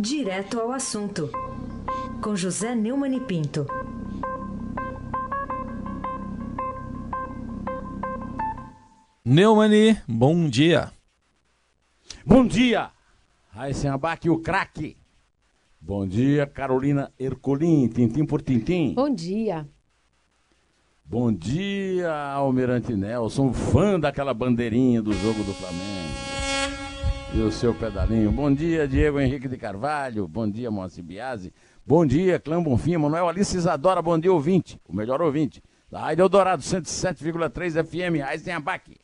Direto ao assunto, com José Neumann e Pinto. Neumani, bom dia. Bom dia, Raíssen Abac, o craque. Bom dia, Carolina Ercolim, tintim por tintim. Bom dia. Bom dia, Almirante Nelson, fã daquela bandeirinha do jogo do Flamengo. E o seu pedalinho. Bom dia, Diego Henrique de Carvalho. Bom dia, Moacir Biasi. Bom dia, Clã Bonfim, Manuel Alice Isadora. Bom dia, ouvinte. O melhor ouvinte. Da Rádio Eldorado, 107,3 FM, Raíssen Abac.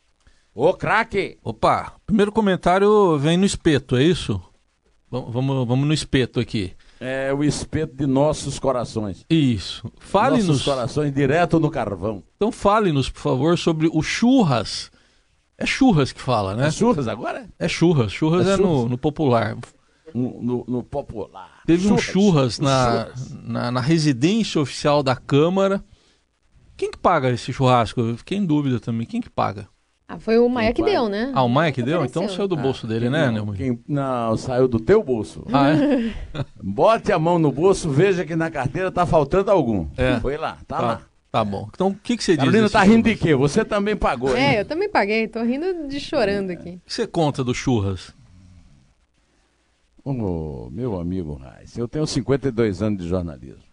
Ô, craque! Opa, primeiro comentário vem no espeto, é isso? Vamos, vamos, vamos no espeto aqui. É o espeto de nossos corações. Isso. Fale-nos. Nossos corações direto no carvão. Então fale-nos, por favor, sobre o churras. É churras que fala, né? É churras agora? É churras. Churras É é, churras. No, no popular. No, no- no popular. Teve um churras, na, churras. Na, na residência oficial da Câmara. Quem que paga esse churrasco? Eu fiquei em dúvida também. Quem que paga? Ah, foi o Maia que pai. deu, né? Ah, o Maia que deu? Então saiu do bolso dele, né, Neumann? quem- não, saiu do teu bolso. Ah, é? Bote a mão no bolso, veja que na carteira tá faltando algum. É. Foi lá, tá, Tá, lá. Tá bom. Então o que, que você diz? Carolina tá rindo de quê? Você também pagou, hein? É, eu também paguei, tô rindo de chorando aqui. O que você conta do churras? Ô, meu amigo Reis, eu tenho 52 anos de jornalismo.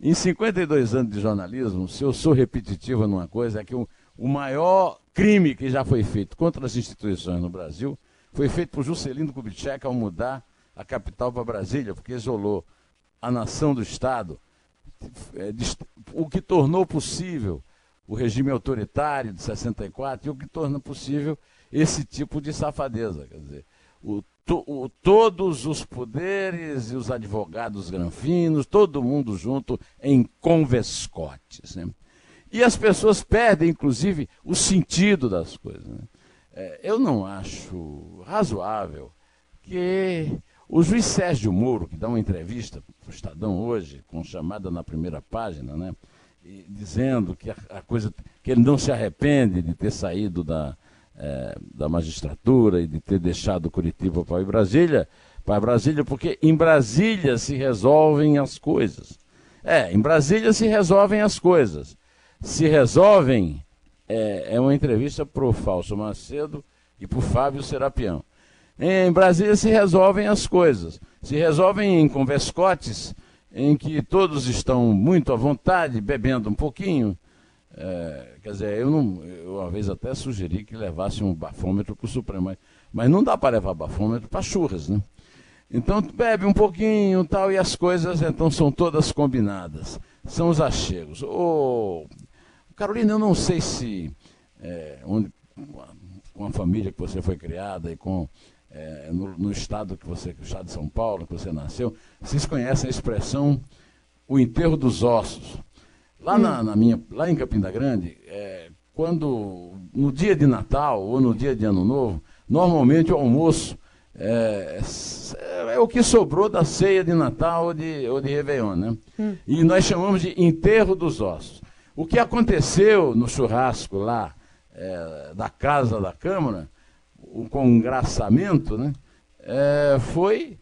Em 52 anos de jornalismo, se eu sou repetitivo numa coisa, é que o, o maior crime que já foi feito contra as instituições no Brasil foi feito por Juscelino Kubitschek ao mudar a capital para Brasília, porque isolou a nação do Estado, o que tornou possível o regime autoritário de 64 e o que torna possível esse tipo de safadeza. Quer dizer, o, o- todos os poderes e os advogados granfinos, todo mundo junto em convescotes. Né? E as pessoas perdem, inclusive, o sentido das coisas. né? É, eu não acho razoável que o juiz Sérgio Moro, que dá uma entrevista para o Estadão hoje, com chamada na primeira página, né, e dizendo que a, a coisa, que ele não se arrepende de ter saído da, eh, da magistratura e de ter deixado Curitiba para Brasília, para Brasília, porque em Brasília se resolvem as coisas. É, em Brasília se resolvem as coisas. Se resolvem é, é uma entrevista para o Falso Macedo e para o Fábio Serapião. Em Brasília se resolvem as coisas. Se resolvem em converscotes em que todos estão muito à vontade, bebendo um pouquinho. É, quer dizer, eu, não, eu uma vez até sugeri que levasse um bafômetro para o Supremo, mas, mas não dá para levar bafômetro para churras, né? Então bebe um pouquinho tal, e as coisas então são todas combinadas. São os achegos. Ô, Carolina, eu não sei se é, onde, com a família que você foi criada e com é, no, no estado que você, o estado de São Paulo, que você nasceu, vocês conhecem a expressão o enterro dos ossos. Lá, na, na minha, lá em Campina Grande, é, quando no dia de Natal ou no dia de Ano Novo, normalmente o almoço é, é, é o que sobrou da ceia de Natal ou de, ou de Réveillon, né? E nós chamamos de enterro dos ossos. O que aconteceu no churrasco lá é, da Casa da Câmara, o congraçamento, né? é, foi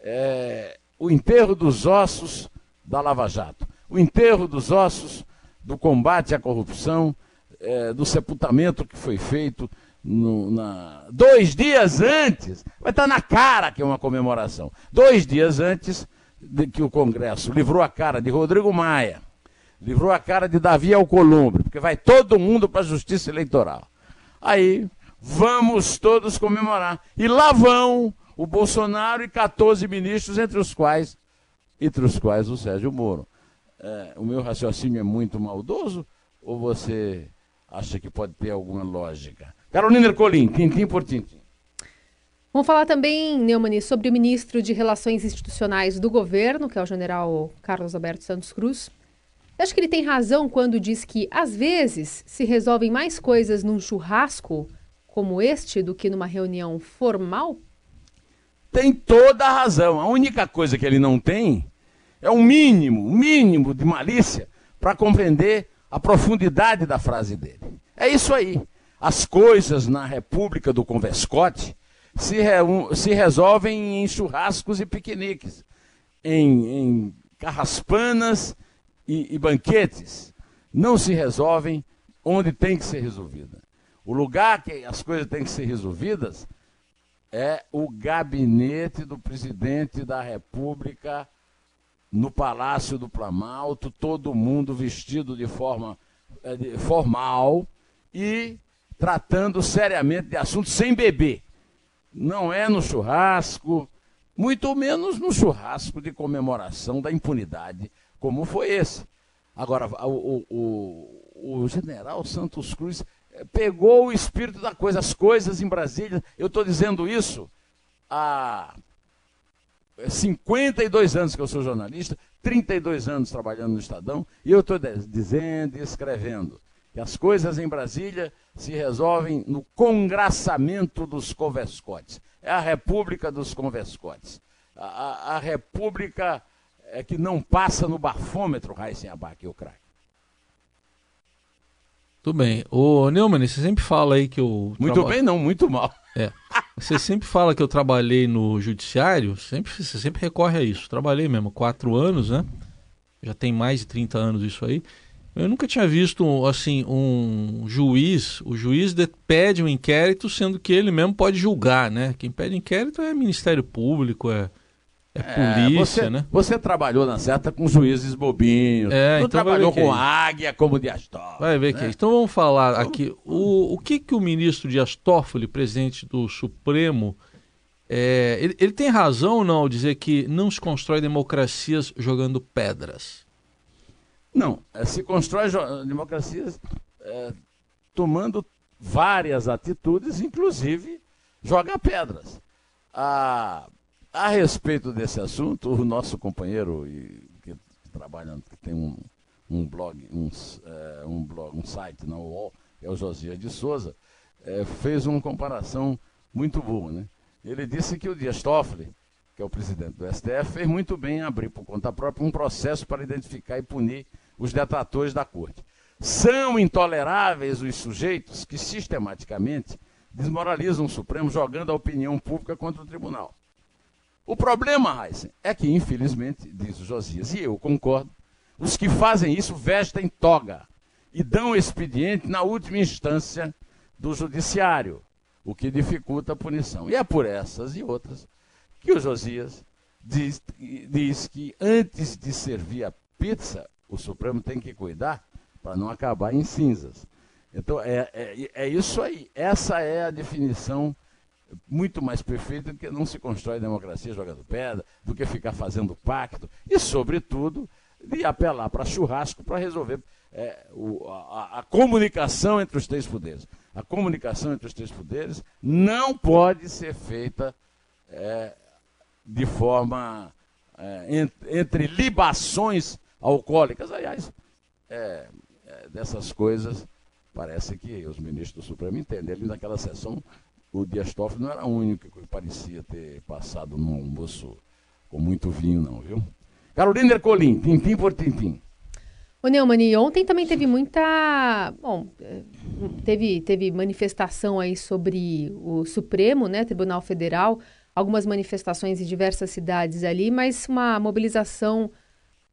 é, o enterro dos ossos da Lava Jato, o enterro dos ossos do combate à corrupção, é, do sepultamento que foi feito no- na- dois dias antes, vai estar na cara que é uma comemoração, dois dias antes de que o Congresso livrou a cara de Rodrigo Maia, livrou a cara de Davi Alcolumbre, porque vai todo mundo para a justiça eleitoral. Aí vamos todos comemorar. E lá vão o Bolsonaro e 14 ministros, entre os quais, entre os quais o Sérgio Moro. É, o meu raciocínio é muito maldoso ou você acha que pode ter alguma lógica? Carolina Ercolim, tintim por tintim. Vamos falar também, Neumani, sobre o ministro de Relações Institucionais do governo, que é o general Carlos Alberto Santos Cruz. Acho que ele tem razão quando diz que, às vezes, se resolvem mais coisas num churrasco como este do que numa reunião formal? Tem toda a razão. A única coisa que ele não tem é um mínimo, um mínimo de malícia para compreender a profundidade da frase dele. É isso aí. As coisas na República do Convescote se, se resolvem em churrascos e piqueniques, em, em carraspanas e, e banquetes. Não se resolvem onde tem que ser resolvida. O lugar que as coisas têm que ser resolvidas é o gabinete do presidente da República no Palácio do Planalto, todo mundo vestido de forma é, de, formal e tratando seriamente de assuntos sem beber. Não é no churrasco, muito menos no churrasco de comemoração da impunidade, como foi esse. Agora, o, o, o general Santos Cruz pegou o espírito da coisa, as coisas em Brasília. Eu estou dizendo isso há 52 anos que eu sou jornalista, 32 anos trabalhando no Estadão, e eu estou dizendo e escrevendo que as coisas em Brasília se resolvem no congraçamento dos converscotes. É a república dos converscotes. A, a, a república é que não passa no bafômetro, Raíssen Abac, o craque. Tudo bem. Ô, Neumann, você sempre fala aí que eu... Muito traba... bem não, muito mal. É. Você sempre fala que eu trabalhei no judiciário, sempre, você sempre recorre a isso. Trabalhei mesmo, quatro anos, né? Já tem mais de 30 anos isso aí. Eu nunca tinha visto assim um juiz, o juiz pede um inquérito, sendo que ele mesmo pode julgar, né? Quem pede inquérito é Ministério Público, é, é, é polícia, você, né? Você trabalhou na certa com juízes bobinhos, é, não então trabalhou com é águia como Dias Toffoli. Vai ver né? que é. Então vamos falar aqui, o, o que que o ministro Dias Toffoli, presidente do Supremo, é, ele, ele tem razão ou não ao dizer que não se constrói democracias jogando pedras? Não, é, se constrói democracias é, tomando várias atitudes, inclusive jogar pedras. A, a respeito desse assunto, o nosso companheiro que trabalha, que tem um, um blog, um, é, um blog, um site na UOL, é o Josias de Souza, é, fez uma comparação muito boa. Né? Ele disse que o Dias Toffoli, que é o presidente do STF, fez muito bem em abrir por conta própria um processo para identificar e punir os detratores da corte. São intoleráveis os sujeitos que sistematicamente desmoralizam o Supremo jogando a opinião pública contra o tribunal. O problema, Heisen, é que, infelizmente, diz o Josias, e eu concordo, os que fazem isso vestem toga e dão expediente na última instância do judiciário, o que dificulta a punição. E é por essas e outras que o Josias diz, diz que antes de servir a pizza, o Supremo tem que cuidar para não acabar em cinzas. Então, é, é, é, isso aí. Essa é a definição muito mais perfeita do que não se constrói democracia jogando pedra, do que ficar fazendo pacto, e, sobretudo, de apelar para churrasco para resolver é, o, a, a comunicação entre os três poderes. A comunicação entre os três poderes não pode ser feita é, de forma é, entre, libações alcoólicas. Aliás, é, é, dessas coisas parece que os ministros do Supremo entendem. Naquela sessão, o Dias Toffoli não era o único que parecia ter passado num almoço com muito vinho, não, viu? Carolina Ercolim, tintim por tintim. Ô Neumani, ontem também teve muita. Bom, teve, teve manifestação aí sobre o Supremo, né, Tribunal Federal, algumas manifestações em diversas cidades ali, mas uma mobilização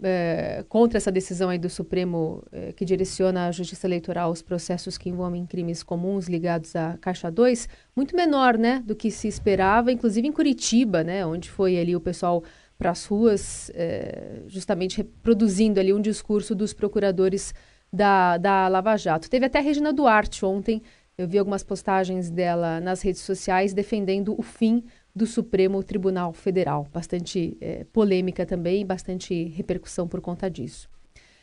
é, contra essa decisão aí do Supremo é, que direciona a Justiça Eleitoral os processos que envolvem crimes comuns ligados à Caixa 2, muito menor, né, do que se esperava, inclusive em Curitiba, né, onde foi ali o pessoal para as ruas, é, justamente reproduzindo ali um discurso dos procuradores da, da Lava Jato. Teve até a Regina Duarte ontem, eu vi algumas postagens dela nas redes sociais defendendo o fim do Supremo Tribunal Federal. Bastante é, polêmica também, bastante repercussão por conta disso.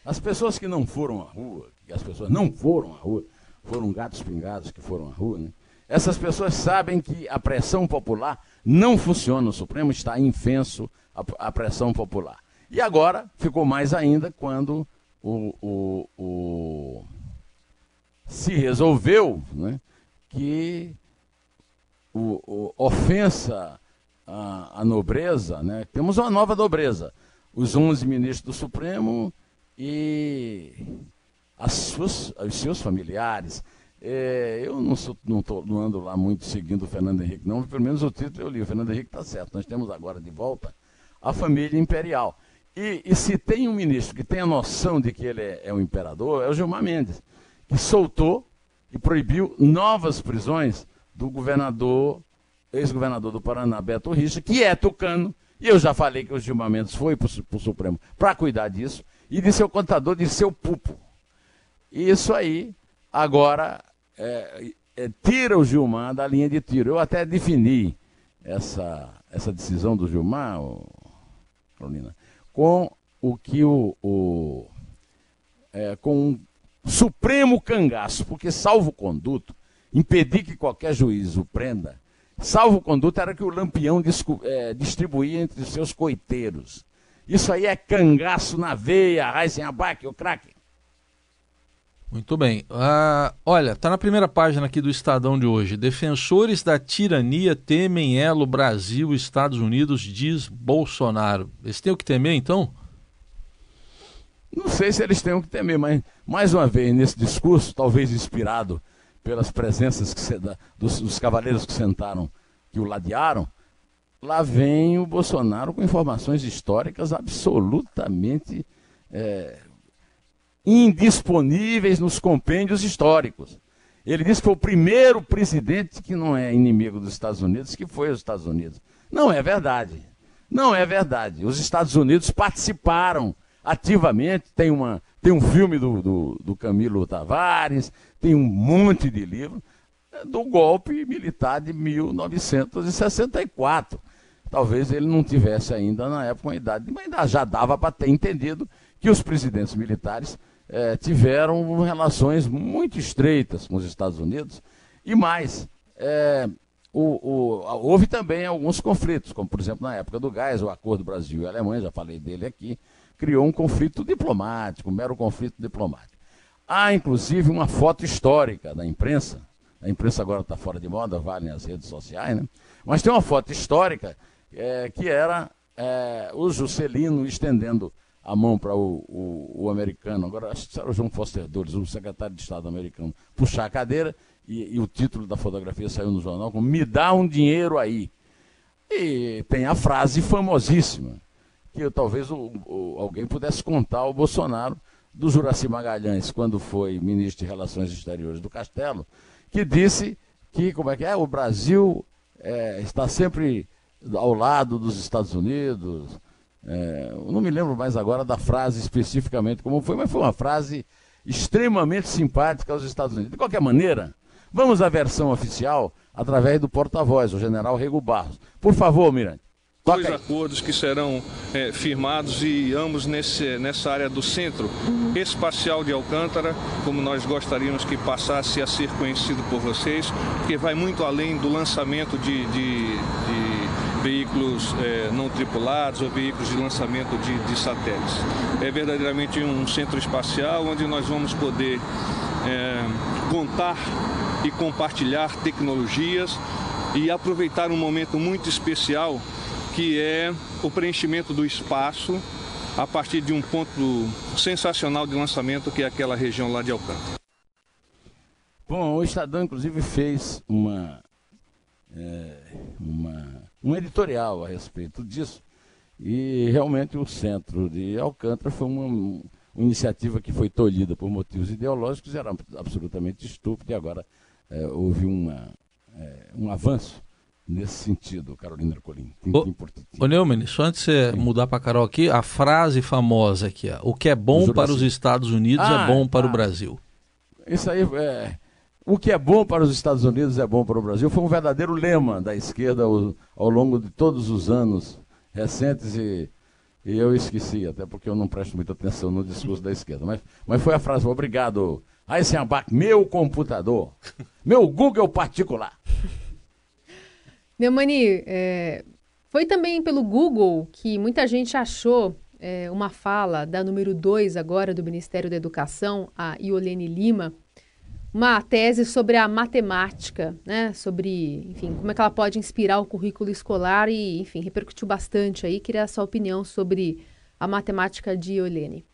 As pessoas que não foram à rua, que as pessoas não foram à rua, foram gatos pingados que foram à rua, né? Essas pessoas sabem que a pressão popular não funciona. O Supremo está infenso a, a pressão popular. E agora ficou mais ainda quando o, o, o se resolveu né, que o, o, ofensa à, à nobreza, né? temos uma nova nobreza. Os 11 ministros do Supremo e as suas, os seus familiares. É, eu não, sou, não, tô, não, ando lá muito seguindo o Fernando Henrique, não. Pelo menos o título eu li. O Fernando Henrique está certo. Nós temos agora de volta a família imperial. E, e, se tem um ministro que tem a noção de que ele é, é o imperador, é o Gilmar Mendes, que soltou e proibiu novas prisões do governador, ex-governador do Paraná, Beto Richa, que é tucano. E eu já falei que o Gilmar Mendes foi para o Supremo para cuidar disso e de seu contador de seu pupo. E isso aí, agora, é, é, tira o Gilmar da linha de tiro. Eu até defini essa, essa decisão do Gilmar, Carolina, com o que o, o é, com um supremo cangaço, porque salvo conduto, impedir que qualquer juiz o prenda, salvo conduto era que o lampião é, distribuía entre seus coiteiros. Isso aí é cangaço na veia, Heisenberg, o craque. Muito bem. Uh, olha, tá na primeira página aqui do Estadão de hoje. Defensores da tirania temem elo Brasil Estados Unidos, diz Bolsonaro. Eles têm o que temer, então? Não sei se eles têm o que temer, mas mais uma vez nesse discurso, talvez inspirado pelas presenças se, da, dos, dos cavaleiros que sentaram, que o ladearam, lá vem o Bolsonaro com informações históricas absolutamente é, indisponíveis nos compêndios históricos. Ele disse que foi o primeiro presidente que não é inimigo dos Estados Unidos, que foi os Estados Unidos. Não é verdade. Não é verdade. Os Estados Unidos participaram ativamente. Tem, uma, tem um filme do, do, do Camilo Tavares, tem um monte de livro é, do golpe militar de 1964. Talvez ele não tivesse ainda na época uma idade, mas já dava para ter entendido que os presidentes militares é, tiveram relações muito estreitas com os Estados Unidos e mais. É, o, o, houve também alguns conflitos, como por exemplo na época do gás, o acordo Brasil e Alemanha, já falei dele aqui, criou um conflito diplomático, um mero conflito diplomático. Há inclusive uma foto histórica da imprensa, a imprensa agora está fora de moda, vale nas redes sociais, né? mas tem uma foto histórica é, que era é, o Juscelino estendendo a mão para o, o, o, americano, agora acho que era o João Foster Dulles, o secretário de Estado americano, puxar a cadeira e, e, o título da fotografia saiu no jornal como Me dá um dinheiro aí. E tem a frase famosíssima, que talvez o, o, alguém pudesse contar ao Bolsonaro, do Juraci Magalhães, quando foi ministro de Relações Exteriores do Castelo, que disse que, como é que é, o Brasil é, está sempre ao lado dos Estados Unidos, é, não me lembro mais agora da frase especificamente como foi, mas foi uma frase extremamente simpática aos Estados Unidos. De qualquer maneira, vamos à versão oficial através do porta-voz, o general Rego Barros. Por favor, Mirante. Dois acordos que serão é, firmados e ambos nesse, nessa área do centro espacial de Alcântara, como nós gostaríamos que passasse a ser conhecido por vocês, porque vai muito além do lançamento de, de, de veículos é, não tripulados ou veículos de lançamento de, de, satélites. É verdadeiramente um centro espacial onde nós vamos poder é, contar e compartilhar tecnologias e aproveitar um momento muito especial que é o preenchimento do espaço a partir de um ponto sensacional de lançamento que é aquela região lá de Alcântara. Bom, o Estadão inclusive fez uma, é, uma um editorial a respeito disso. E realmente o centro de Alcântara foi uma, uma iniciativa que foi tolhida por motivos ideológicos, era absolutamente estúpida, e agora é, houve uma, é, um avanço nesse sentido, Carolina Ercolim. Ô, Neumann, só antes de você Sim. mudar para Carol aqui, a frase famosa aqui, ó, o que é bom para os Estados Unidos é ah, é bom para ah, o Brasil. Isso aí é, o que é bom para os Estados Unidos é bom para o Brasil. Foi um verdadeiro lema da esquerda ao, ao longo de todos os anos recentes e, e, eu esqueci, até porque eu não presto muita atenção no discurso da esquerda. Mas, mas foi a frase, obrigado, Eisenbach, meu computador, meu Google particular. Neumani, é, foi também pelo Google que muita gente achou é, uma fala da número 2 agora do Ministério da Educação, a Iolene Lima, uma tese sobre a matemática, né? Sobre, enfim, como é que ela pode inspirar o currículo escolar e, enfim, repercutiu bastante aí. Queria a sua opinião sobre a matemática de Olene.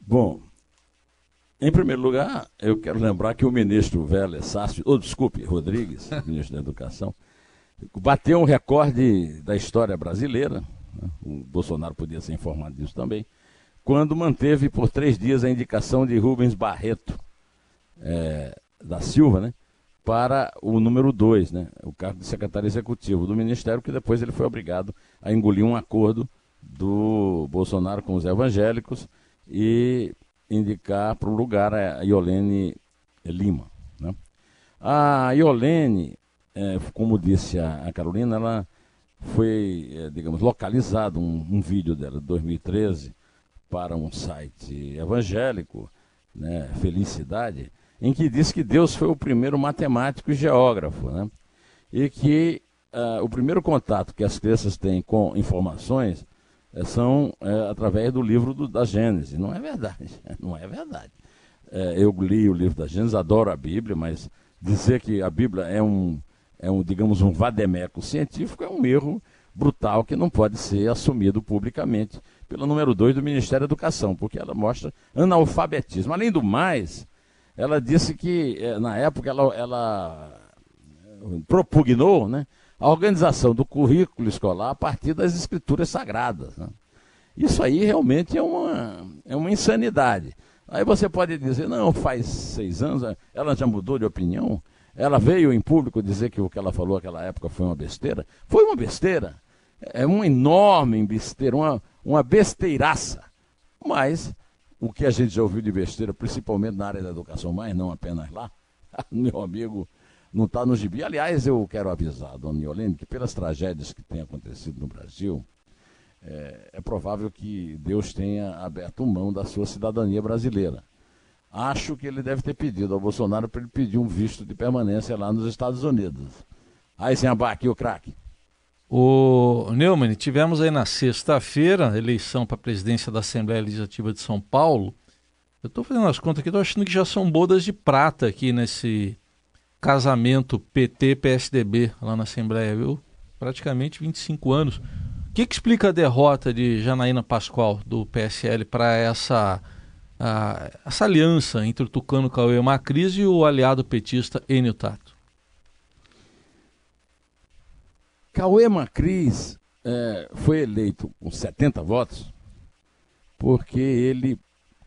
Bom, Em primeiro lugar, eu quero lembrar que o ministro Vélez Sácio, ou desculpe, Rodrigues, ministro da Educação, bateu um recorde da história brasileira, né? o Bolsonaro podia ser informado disso também, quando manteve por três dias a indicação de Rubens Barreto é, da Silva, né, para o número dois, né, o cargo de secretário executivo do Ministério, que depois ele foi obrigado a engolir um acordo do Bolsonaro com os evangélicos e indicar para o lugar a Iolene Lima. Né? A Iolene, é, como disse a, a, Carolina, ela foi, é, digamos, localizado um, um, vídeo dela de 2013 para um site evangélico, né, Felicidade, em que diz que Deus foi o primeiro matemático e geógrafo, né? e que uh, o primeiro contato que as crianças têm com informações são é, através do livro do, da Gênesis. Não é verdade, não é verdade. É, eu li o livro da Gênesis, adoro a Bíblia, mas dizer que a Bíblia é um, é um digamos, um vademeco científico é um erro brutal que não pode ser assumido publicamente pelo número 2 do Ministério da Educação, porque ela mostra analfabetismo. Além do mais, ela disse que, eh, na época, ela, ela eh, propugnou né, a organização do currículo escolar a partir das escrituras sagradas. Né? Isso aí realmente é uma, é uma insanidade. Aí você pode dizer, não, faz seis anos, ela já mudou de opinião, ela veio em público dizer que o que ela falou naquela época foi uma besteira. Foi uma besteira. É uma enorme besteira, uma, uma besteiraça. Mas o que a gente já ouviu de besteira, principalmente na área da educação, mas não apenas lá, meu amigo, não está no gibi. Aliás, eu quero avisar dona Niolene que pelas tragédias que têm acontecido no Brasil, é, é, provável que Deus tenha aberto mão da sua cidadania brasileira. Acho que ele deve ter pedido ao Bolsonaro para ele pedir um visto de permanência lá nos Estados Unidos. Aí, aqui o craque. O Neumann, tivemos aí na sexta-feira eleição para a presidência da Assembleia Legislativa de São Paulo. Eu estou fazendo as contas aqui, estou achando que já são bodas de prata aqui nesse casamento PT-PSDB lá na Assembleia, viu? Praticamente 25 anos. O que, que explica a derrota de Janaína Pascoal do PSL para essa, essa aliança entre o Tucano Cauê Macris e o aliado petista Enio Tato? Cauê Macris é, foi eleito com 70 votos porque ele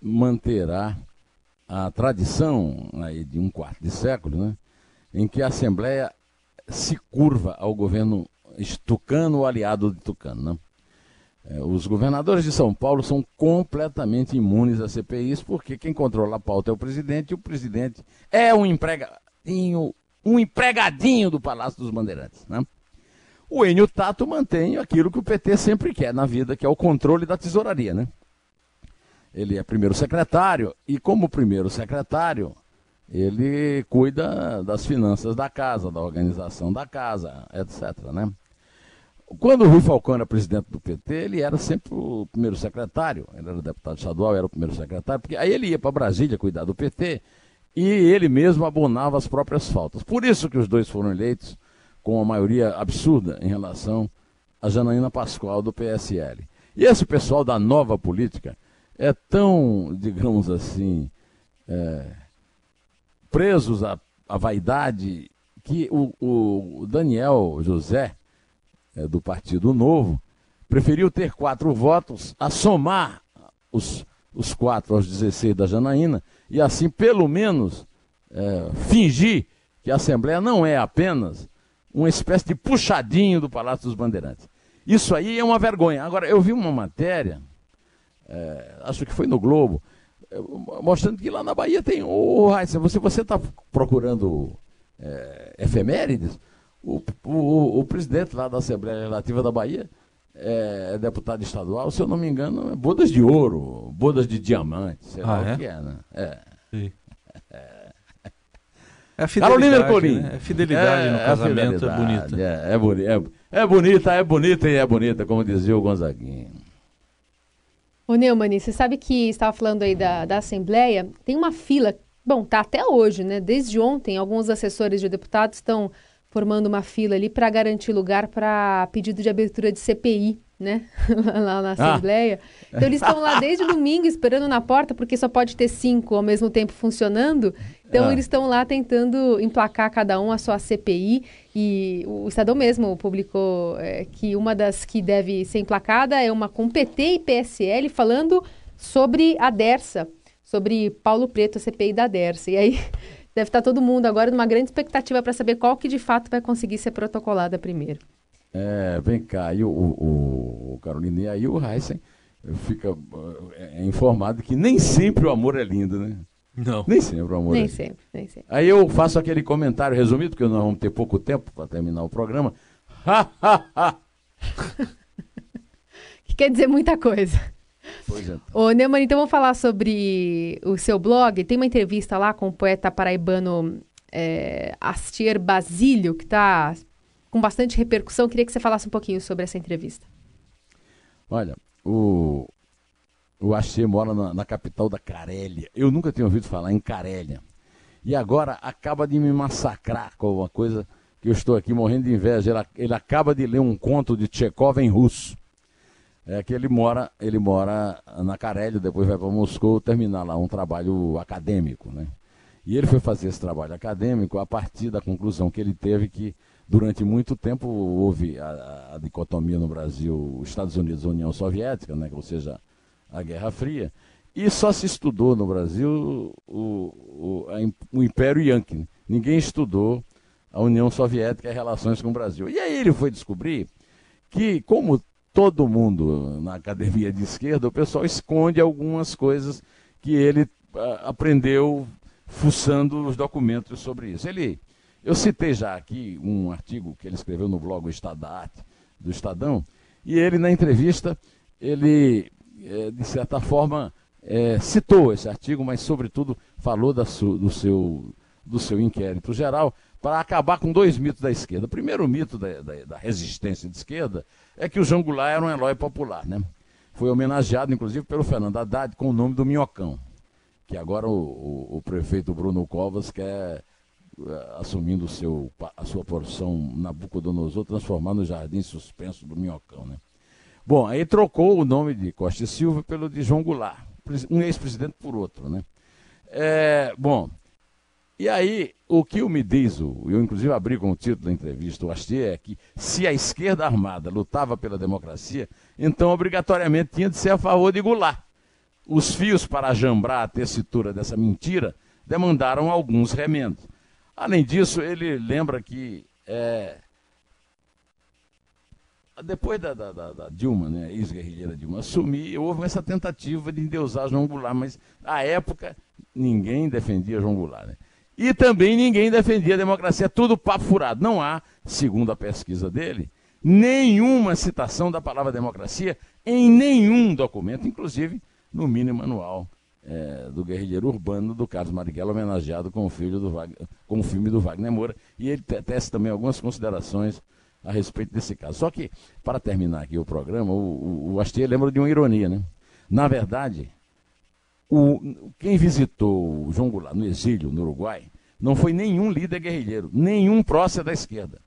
manterá a tradição aí de um quarto de século, né, em que a Assembleia se curva ao governo tucano aliado de tucano. Né? É, os governadores de São Paulo são completamente imunes a CPIs, porque quem controla a pauta é o presidente, e o presidente é um empregadinho, um empregadinho do Palácio dos Bandeirantes. Né? O Enio Tato mantém aquilo que o PT sempre quer na vida, que é o controle da tesouraria, né? Ele é primeiro secretário e, como primeiro secretário, ele cuida das finanças da casa, da organização da casa, etc. Né? Quando o Rui Falcão era presidente do PT, ele era sempre o primeiro secretário, ele era deputado estadual, era o primeiro secretário, porque aí ele ia para Brasília cuidar do PT e ele mesmo abonava as próprias faltas. Por isso que os dois foram eleitos com uma maioria absurda em relação a Janaína Pascoal do PSL. E esse pessoal da nova política é tão, digamos assim, é, presos à, à, vaidade que o, o Daniel José, é, do Partido Novo, preferiu ter quatro votos a somar os, os quatro aos 16 da Janaína e assim, pelo menos, é, fingir que a Assembleia não é apenas uma espécie de puxadinho do Palácio dos Bandeirantes. Isso aí é uma vergonha. Agora, eu vi uma matéria, é, acho que foi no Globo, mostrando que lá na Bahia tem. Ô, oh, Raíssa, você está procurando é, efemérides? O, o, o, presidente lá da Assembleia Legislativa da Bahia é, é, deputado estadual, se eu não me engano, é bodas de ouro, bodas de diamante, sei ah, lá é? o que é, né? É. Sim. É a Carolina Ercolim. Né? É fidelidade é, no casamento, é bonita. É, é, boni é, é, bonita, é bonita e é bonita, como dizia o Gonzaguinho. Ô Neumani, você sabe que estava falando aí da, da Assembleia, tem uma fila, bom, tá até hoje, né? Desde ontem, alguns assessores de deputados estão formando uma fila ali para garantir lugar para pedido de abertura de CPI, né? lá na ah. Assembleia. Ah. Então eles estão lá desde domingo esperando na porta, porque só pode ter cinco ao mesmo tempo funcionando. Então ah. eles estão lá tentando emplacar cada um a sua CPI. E o Estadão mesmo publicou é, que uma das que deve ser emplacada é uma com PT e PSL falando sobre a Dersa, sobre Paulo Preto, a CPI da Dersa. E aí deve estar todo mundo agora numa grande expectativa para saber qual que de fato vai conseguir ser protocolada primeiro. É, vem cá, e o, o, o Carolina, e aí o Heisen fica é, informado que nem sempre o amor é lindo, né? Não. Nem sempre amor nem sempre. Nem sempre. Aí eu faço aquele comentário resumido, porque nós vamos ter pouco tempo para terminar o programa. que quer dizer muita coisa. Pois é. Ô, Neumann, então vamos falar sobre o seu blog. Tem uma entrevista lá com o poeta paraibano é, Astier Basílio, que está com bastante repercussão. Queria que você falasse um pouquinho sobre essa entrevista. Olha, o, o Astier mora na, na capital da Carélia. Eu nunca tinha ouvido falar em Carélia. E agora acaba de me massacrar com uma coisa que eu estou aqui morrendo de inveja. Ele, ele acaba de ler um conto de Tchekov em russo é que ele mora, ele mora na Carélia, depois vai para Moscou terminar lá um trabalho acadêmico, né? E ele foi fazer esse trabalho acadêmico a partir da conclusão que ele teve que durante muito tempo houve a, a dicotomia no Brasil, Estados Unidos União Soviética, né? Ou seja, a Guerra Fria, e só se estudou no Brasil o, o, a, o Império Yankee. Ninguém estudou a União Soviética e relações com o Brasil. E aí ele foi descobrir que, como todo mundo na academia de esquerda, o pessoal esconde algumas coisas que ele uh, aprendeu fuçando os documentos sobre isso. Ele, eu citei já aqui um artigo que ele escreveu no blog O Estado da Arte, do Estadão, e ele na entrevista, ele, é, de certa forma, é, citou esse artigo, mas sobretudo falou su, do, seu, do seu inquérito geral, para acabar com dois mitos da esquerda. O primeiro mito da, da, da resistência de esquerda é que o João Goulart era um herói popular, né? Foi homenageado, inclusive, pelo Fernando Haddad com o nome do Minhocão, que agora o, o, o prefeito Bruno Covas quer, uh, assumindo seu, a sua porção Nabucodonosor, transformar no jardim suspenso do Minhocão, né? Bom, aí trocou o nome de Costa e Silva pelo de João Goulart, um ex-presidente por outro, né? É, bom, e aí, o que me diz, eu inclusive abri com o título da entrevista, o Astier, é que se a esquerda armada lutava pela democracia, então obrigatoriamente tinha de ser a favor de Goulart. Os fios para jambrar a tessitura dessa mentira demandaram alguns remendos. Além disso, ele lembra que é, depois da, da, da, da Dilma, né, ex-guerrilheira Dilma, assumir, houve essa tentativa de endeusar João Goulart, mas à época ninguém defendia João Goulart. Né? E também ninguém defendia a democracia, tudo papo furado. Não há, segundo a pesquisa dele, nenhuma citação da palavra democracia em nenhum documento, inclusive no mini manual é, do guerrilheiro urbano do Carlos Marighella, homenageado com o, filho do Wagner, com o filme do Wagner Moura. E ele tece também algumas considerações a respeito desse caso. Só que, para terminar aqui o programa, o, o, o lembra de uma ironia, né? Na verdade, o, quem visitou João Goulart no exílio, no Uruguai, não foi nenhum líder guerrilheiro, nenhum prócer da esquerda,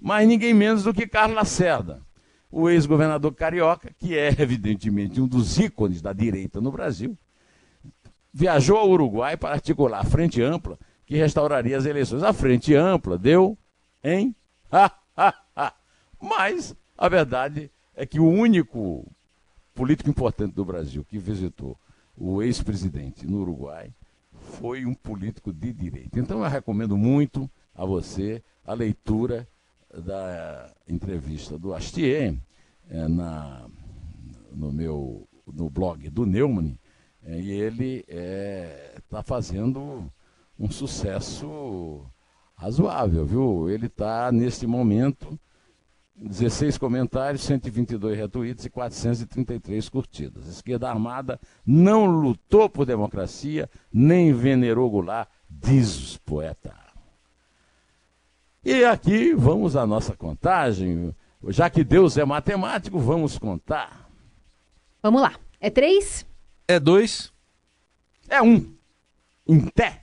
mas ninguém menos do que Carlos Lacerda, o ex-governador carioca, que é evidentemente um dos ícones da direita no Brasil, viajou ao Uruguai para articular a Frente Ampla, que restauraria as eleições. A Frente Ampla deu em. Mas a verdade é que o único político importante do Brasil que visitou o ex-presidente no Uruguai, foi um político de direita. Então eu recomendo muito a você a leitura da entrevista do Astier é, na, no meu no blog do Neumann, é, e ele está é, tá fazendo um sucesso razoável, viu? Ele está, neste momento, 16 comentários, 122 retweets e 433 curtidas. A esquerda armada não lutou por democracia, nem venerou Goulart, diz o poeta. E aqui vamos à nossa contagem. Já que Deus é matemático, vamos contar. Vamos lá. É três? É dois? É um. Em pé.